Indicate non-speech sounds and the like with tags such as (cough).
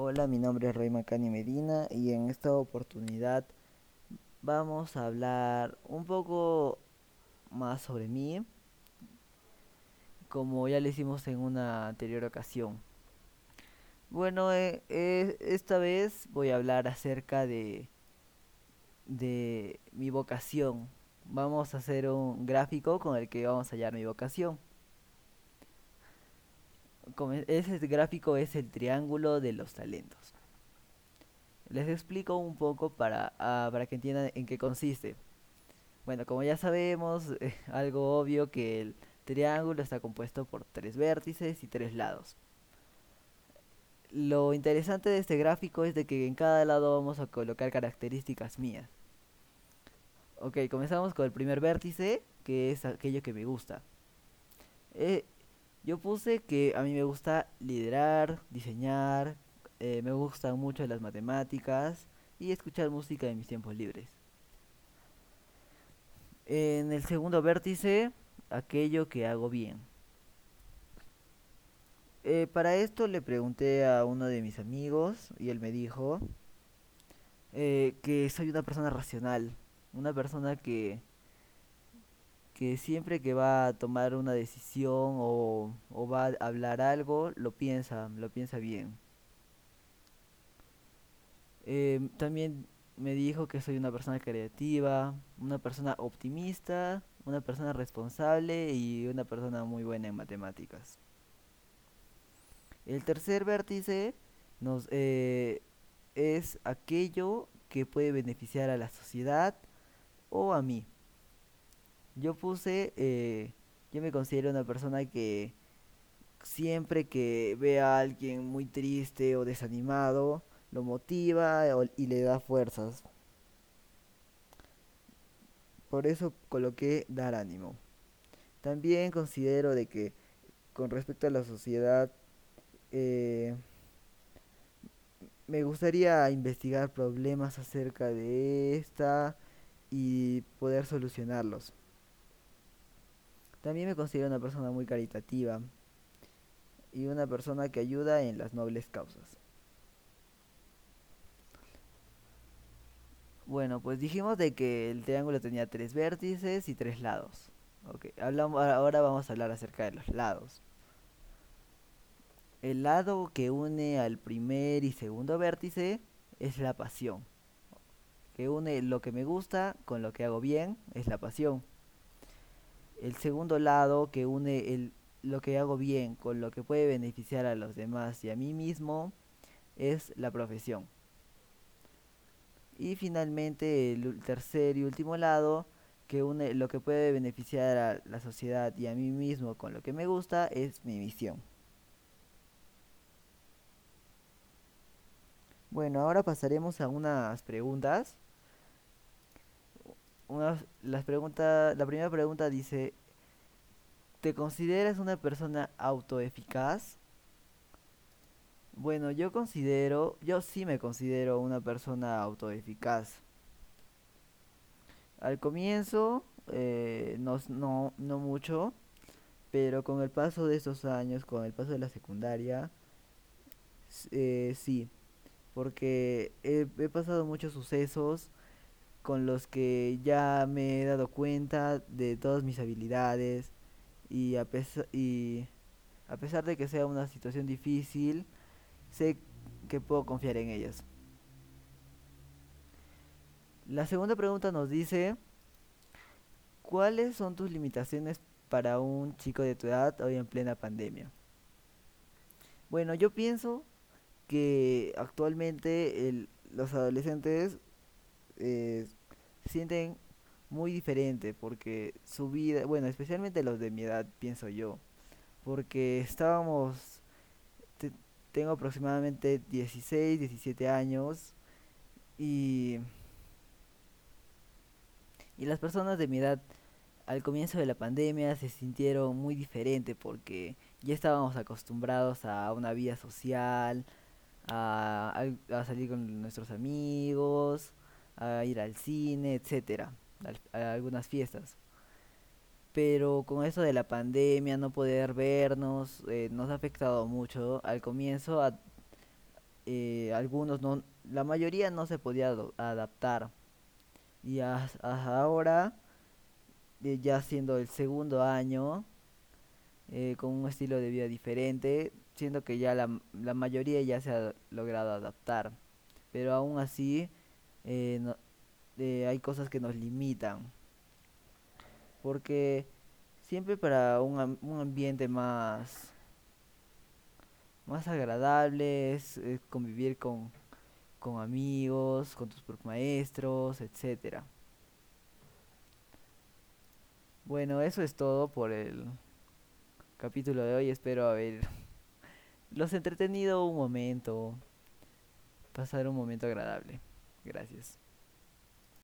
Hola, mi nombre es Roy Macani Medina y en esta oportunidad vamos a hablar un poco más sobre mí, como ya lo hicimos en una anterior ocasión. Bueno, eh, eh, esta vez voy a hablar acerca de, de mi vocación. Vamos a hacer un gráfico con el que vamos a hallar mi vocación. E- ese gráfico es el triángulo de los talentos. Les explico un poco para, ah, para que entiendan en qué consiste. Bueno, como ya sabemos, eh, (laughs) algo obvio que el triángulo está compuesto por tres vértices y tres lados. Lo interesante de este gráfico es de que en cada lado vamos a colocar características mías. Ok, comenzamos con el primer vértice, que es aquello que me gusta. Eh, yo puse que a mí me gusta liderar, diseñar, eh, me gustan mucho las matemáticas y escuchar música en mis tiempos libres. En el segundo vértice, aquello que hago bien. Eh, para esto le pregunté a uno de mis amigos y él me dijo eh, que soy una persona racional, una persona que, que siempre que va a tomar una decisión o, o va a hablar algo, lo piensa, lo piensa bien. Em, también me dijo que soy una persona creativa, una persona optimista, una persona responsable y una persona muy buena en matemáticas. El tercer vértice nos, eh, es aquello que puede beneficiar a la sociedad o a mí. Yo puse, eh, yo me considero una persona que siempre que ve a alguien muy triste o desanimado, lo motiva y le da fuerzas. Por eso coloqué dar ánimo. También considero de que con respecto a la sociedad, eh, me gustaría investigar problemas acerca de esta y poder solucionarlos. También me considero una persona muy caritativa y una persona que ayuda en las nobles causas. Bueno, pues dijimos de que el triángulo tenía tres vértices y tres lados. Ok, hablamos, ahora vamos a hablar acerca de los lados. El lado que une al primer y segundo vértice es la pasión, que une lo que me gusta con lo que hago bien, es la pasión. El segundo lado que une el, lo que hago bien con lo que puede beneficiar a los demás y a mí mismo es la profesión. Y finalmente el tercer y último lado que une lo que puede beneficiar a la sociedad y a mí mismo con lo que me gusta es mi misión. Bueno, ahora pasaremos a unas preguntas. Unas, las preguntas, la primera pregunta dice, ¿te consideras una persona autoeficaz? Bueno, yo considero, yo sí me considero una persona autoeficaz. Al comienzo, eh, no, no, no mucho, pero con el paso de estos años, con el paso de la secundaria, eh, sí, porque he pasado muchos sucesos con los que ya me he dado cuenta de todas mis habilidades y a y a pesar de que sea una situación difícil, sé que puedo confiar en ellas. La segunda pregunta nos dice, ¿cuáles son tus limitaciones para un chico de tu edad hoy en plena pandemia? Bueno, yo pienso que actualmente el- los adolescentes eh, sienten muy diferente porque su vida, bueno, especialmente los de mi edad, pienso yo, porque estábamos, te- tengo aproximadamente 16 17 años y, y las personas de mi edad al comienzo de la pandemia se sintieron muy diferente porque ya estábamos acostumbrados a una vida social, a, a salir con nuestros amigos, a ir al cine, etcétera, a algunas fiestas. Pero con eso de la pandemia, no poder vernos, eh, nos ha afectado mucho. Al comienzo eh, algunos no, la mayoría no se podía adaptar. Y as- hasta ahora, eh, ya siendo el segundo año, con un estilo de vida diferente, siento que ya la, la mayoría ya se ha logrado adaptar. Pero aún así, eh, no- eh, hay cosas que nos limitan. Porque siempre para un, un ambiente más, más agradable es, convivir con, con amigos, con tus maestros, etcétera. Bueno, eso es todo por el capítulo de hoy. Espero haber los entretenido un momento, pasar un momento agradable. Gracias.